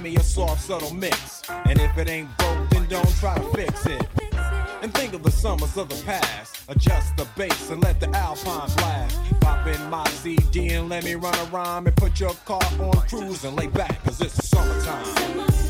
Give me a soft, subtle mix. And if it ain't broke, then don't try to fix it. And think of the summers of the past. Adjust the bass and let the alpine blast. Pop in my CD and let me run a rhyme and put your car on cruise and lay back, cause it's summertime.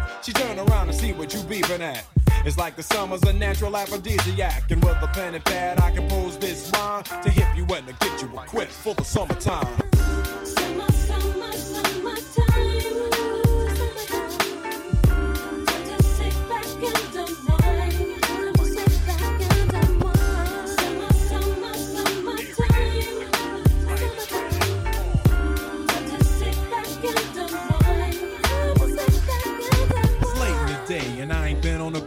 She turn around and see what you beeping at. It's like the summer's a natural aphrodisiac. And with a pen and pad, I compose this rhyme to hip you and to get you equipped for the summertime.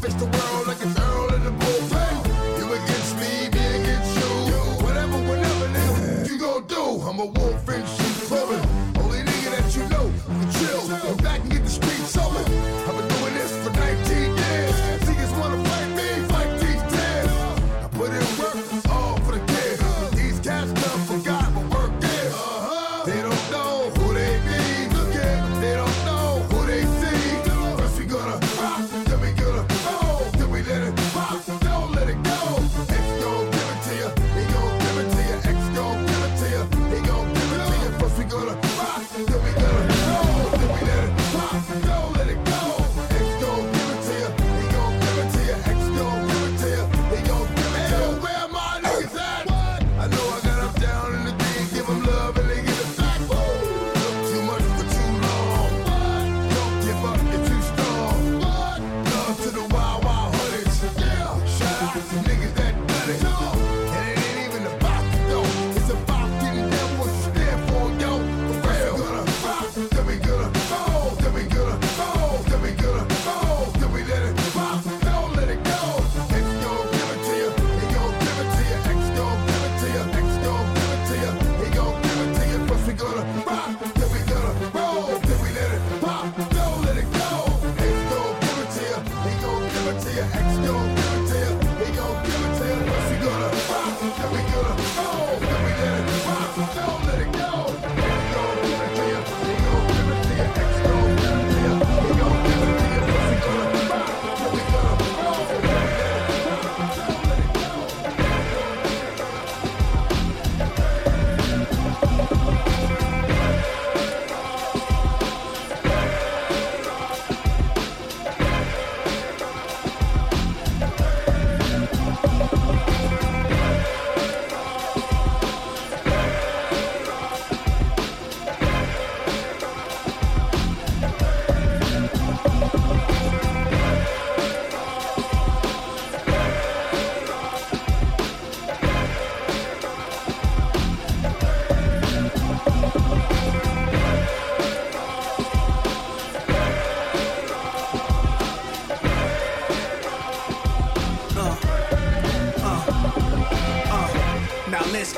fist away. love.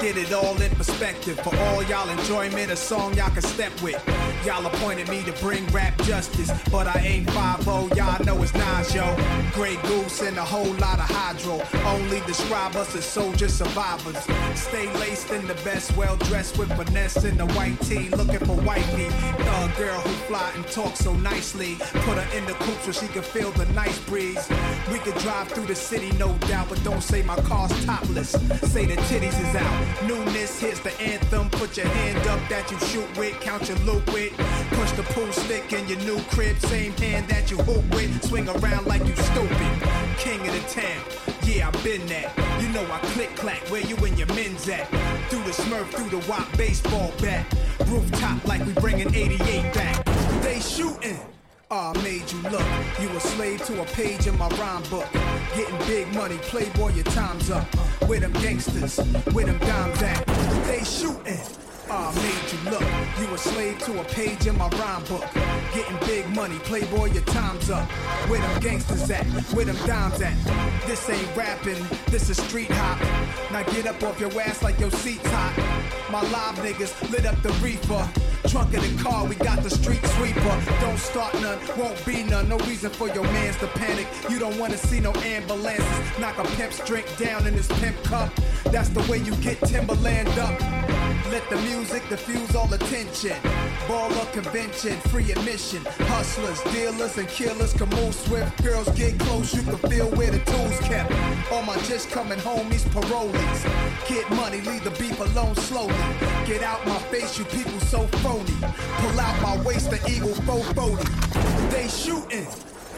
Get it all in perspective. For all y'all enjoyment, a song y'all can step with. Y'all appointed me to bring rap justice, but I ain't 5 y'all know it's Nas, yo. Grey Goose and a whole lot of hydro. Only describe us as soldier survivors. Stay laced in the best, well dressed with finesse in the white tee, looking for wifey. Thug girl who fly and talk so nicely. Put her in the coupe so she can feel the nice breeze. We could drive through the city, no doubt, but don't say my car's topless. Say the titties is out. Newness hits the anthem. Put your hand up that you shoot with, count your loot with. Push the pool stick in your new crib, same hand that you hoop with. Swing around like you stupid. King of the town. Yeah, I been that. You know I click clack where you and your men's at. Through the smurf, through the wop baseball bat. Rooftop like we bringing 88 back. They shooting. Ah, I made you look. You a slave to a page in my rhyme book. Getting big money, playboy, your time's up. With them gangsters, with them dimes at? They shooting. Ah, I made you look. You a slave to a page in my rhyme book. Getting big money, playboy, your time's up. Where them gangsters at? Where them dimes at? This ain't rapping, this is street hop. Now get up off your ass like your seat's hot. My live niggas lit up the reefer. Trunk of the car, we got the street sweeper. Don't start none, won't be none. No reason for your mans to panic. You don't wanna see no ambulances. Knock a pimp's drink down in his pimp cup. That's the way you get Timberland up. Let the music diffuse all attention. Baller convention, free admission. Hustlers, dealers, and killers can move swift. Girls get close, you can feel where the tools kept. All my just coming homies, parolees. Get money, leave the beef alone slowly. Get out my face, you people so phony. Pull out my waist, the eagle 440. They shooting.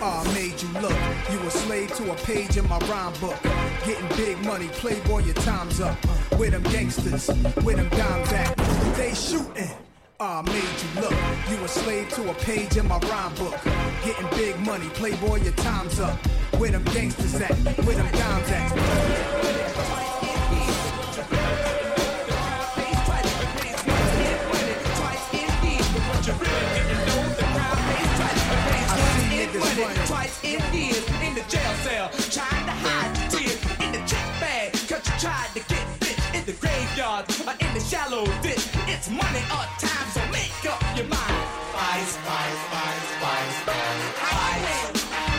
Ah, I made you look. You a slave to a page in my rhyme book. Getting big money, playboy, your time's up. Where them gangsters, where them dimes at? They shooting. Ah, I made you look. You a slave to a page in my rhyme book. Getting big money, playboy, your time's up. Where them gangsters at? Where them dimes at? Shallow ditch. It's money or time, so make up your mind. Spice, spice, spice, spice, spice.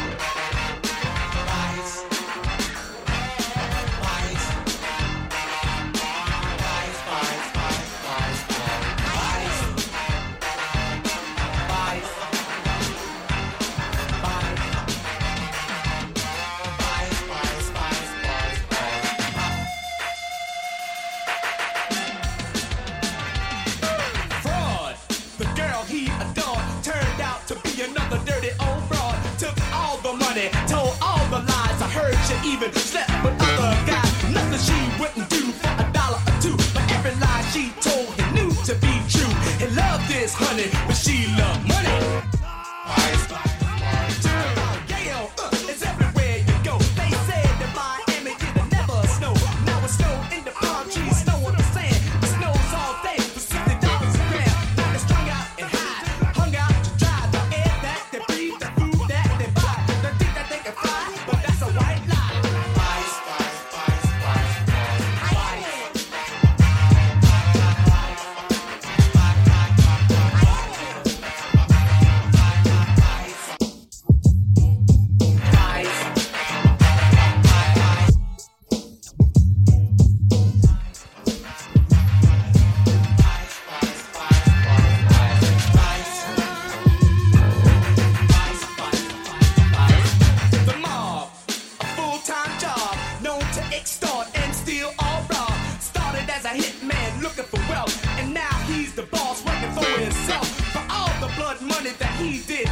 money that he did.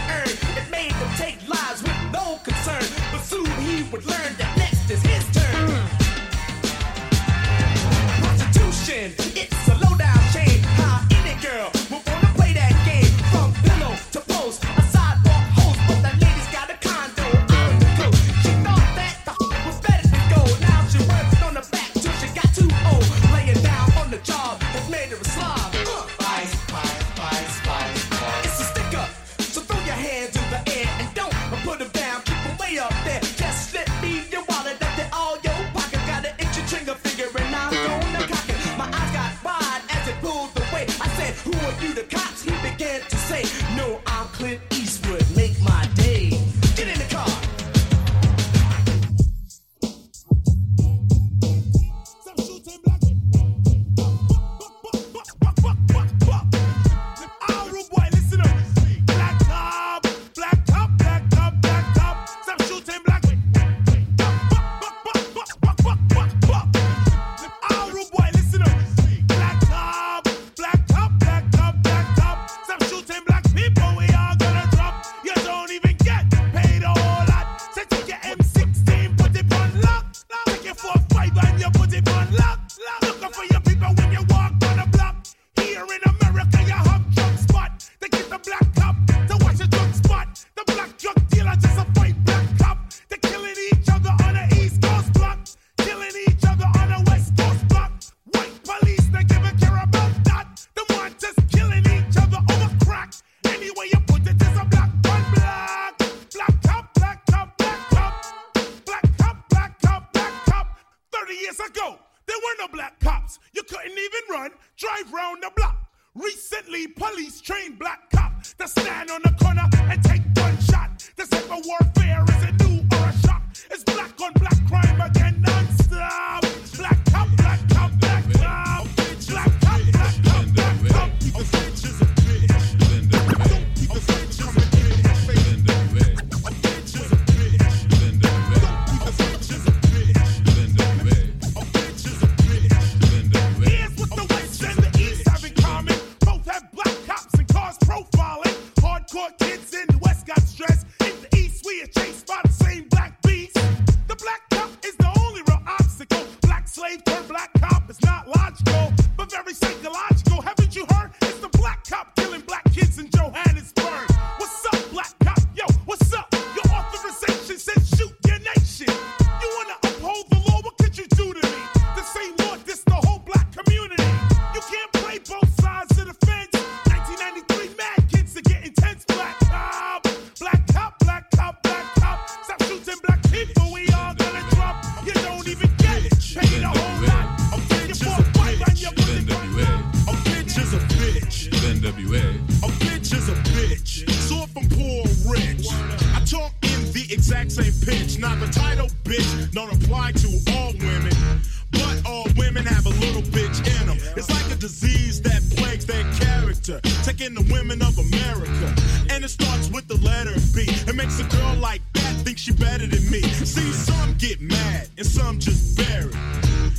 That their character, taking the women of America. And it starts with the letter B. It makes a girl like that think she better than me. See, some get mad and some just bear it.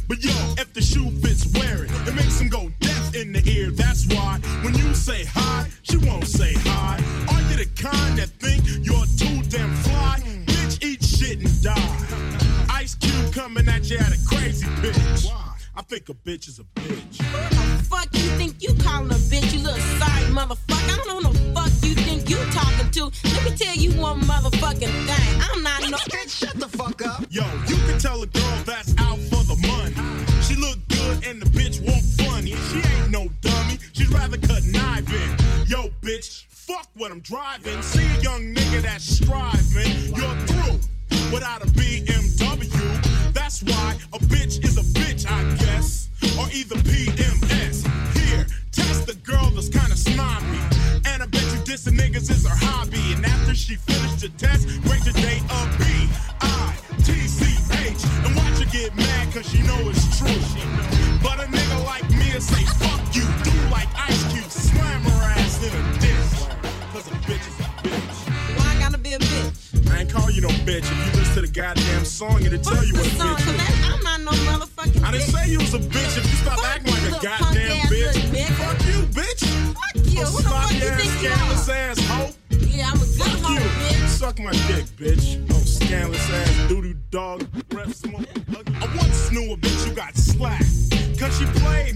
But yo, if the shoe fits, wear it. It makes them go deaf in the ear. That's why when you say hi, she won't say hi. Are you the kind that think you're too damn fly? Bitch, eat shit and die. Ice Cube coming at you at a crazy pitch. I think a bitch is a bitch. Fuck think a bitch, you little sorry motherfucker? I don't know who the fuck you think you talking to. Let me tell you one motherfucking thing. I'm not no. Shut the fuck up. Yo, you can tell a girl that's out for the money. She look good and the bitch won't funny. She ain't no dummy. She'd rather cut kniving. Yo, bitch, fuck what I'm driving. See a young nigga that's striving. You're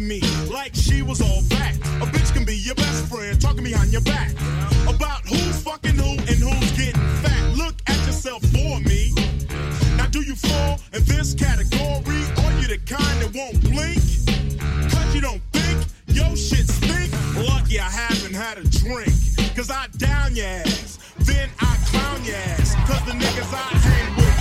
me like she was all back. A bitch can be your best friend talking behind your back. About who's fucking who and who's getting fat. Look at yourself for me. Now do you fall in this category? Or you the kind that won't blink? Cause you don't think your shit stink? Lucky I haven't had a drink. Cause I down your ass. Then I clown your ass. Cause the niggas I hang with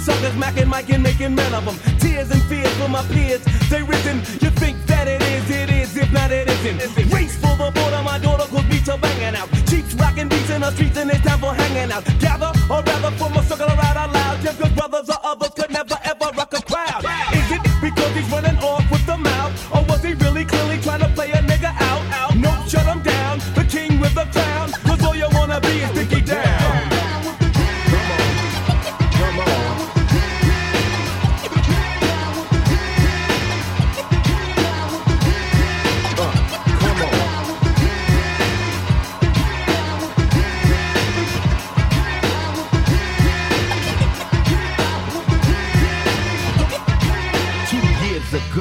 suckers, macking, Mike, and making men of them. Tears and fears for my peers, they risen. You think that it is, it is, if not, it isn't. Race for the border, my daughter could beat her banging out. Cheeks rocking beats in the streets, and it's time for hanging out. Gather, or rather, form a circle around out loud. Just cause brothers or others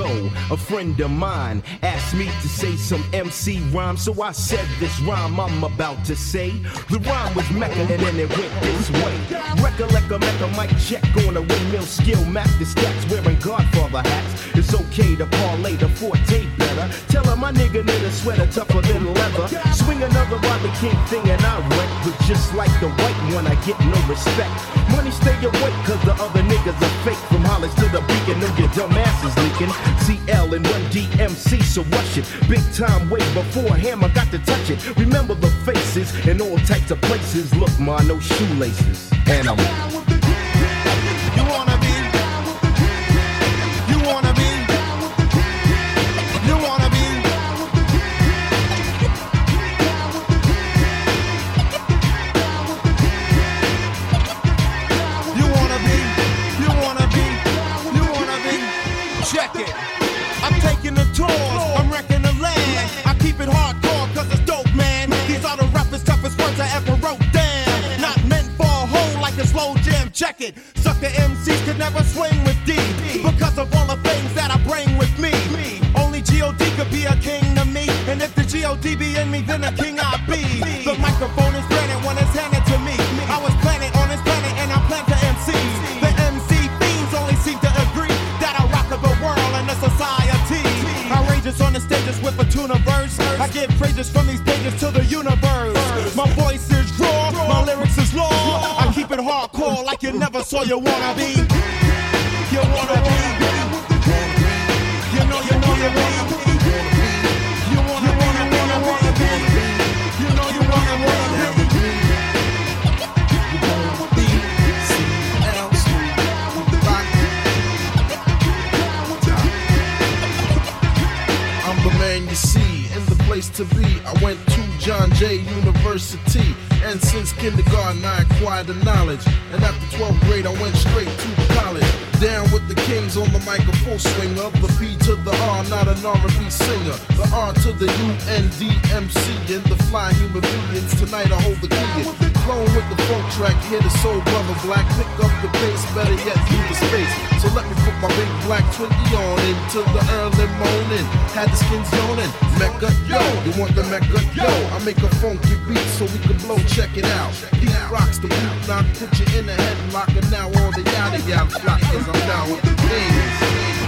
A friend of mine asked me to say some MC rhyme, so I said this rhyme I'm about to say. The rhyme was Mecca and then it went this way. Recollect a Mecca mic check on a windmill skill, map the stats wearing Godfather hats. It's okay to parlay the forte better. Tell her my nigga need a sweater tougher than leather. Swing another Rodney King thing and I wreck, but just like the white one, I get no respect. Money stay awake, cause the other niggas are fake. From Hollis to the beacon, know your dumb ass is leaking. CL and one DMC, so rush it. Big time way before Hammer got to touch it. Remember the faces in all types of places. Look, ma, no shoelaces. And I'm never swing with D. Because of all the things that I bring with me. Only G.O.D. could be a king to me. And if the G.O.D. be in me, then a king I be. The microphone is granted when it's handed to me. I was planted on this planet and I plan to MC. The MC fiends only seem to agree that I rock the world and the society. I Outrageous on the stages with a tuna verse. I give praises from these pages to the universe. My voice is raw, my lyrics is law. I keep it hardcore like you never saw you wanna be. You to the U N D M C, and the fly human beings. Tonight I hold the key. Flowing with the funk track, hear the soul brother black. Pick up the pace, better yet, through the space. So let me put my big black 20 on into the early morning. Had the skins yawning. Mecca, yo, you want the Mecca, yo? I make a funky beat so we can blow, check it out. He rocks the boot knock, put you in the headlock, and now all the yada yada flock, cause I'm down with the things.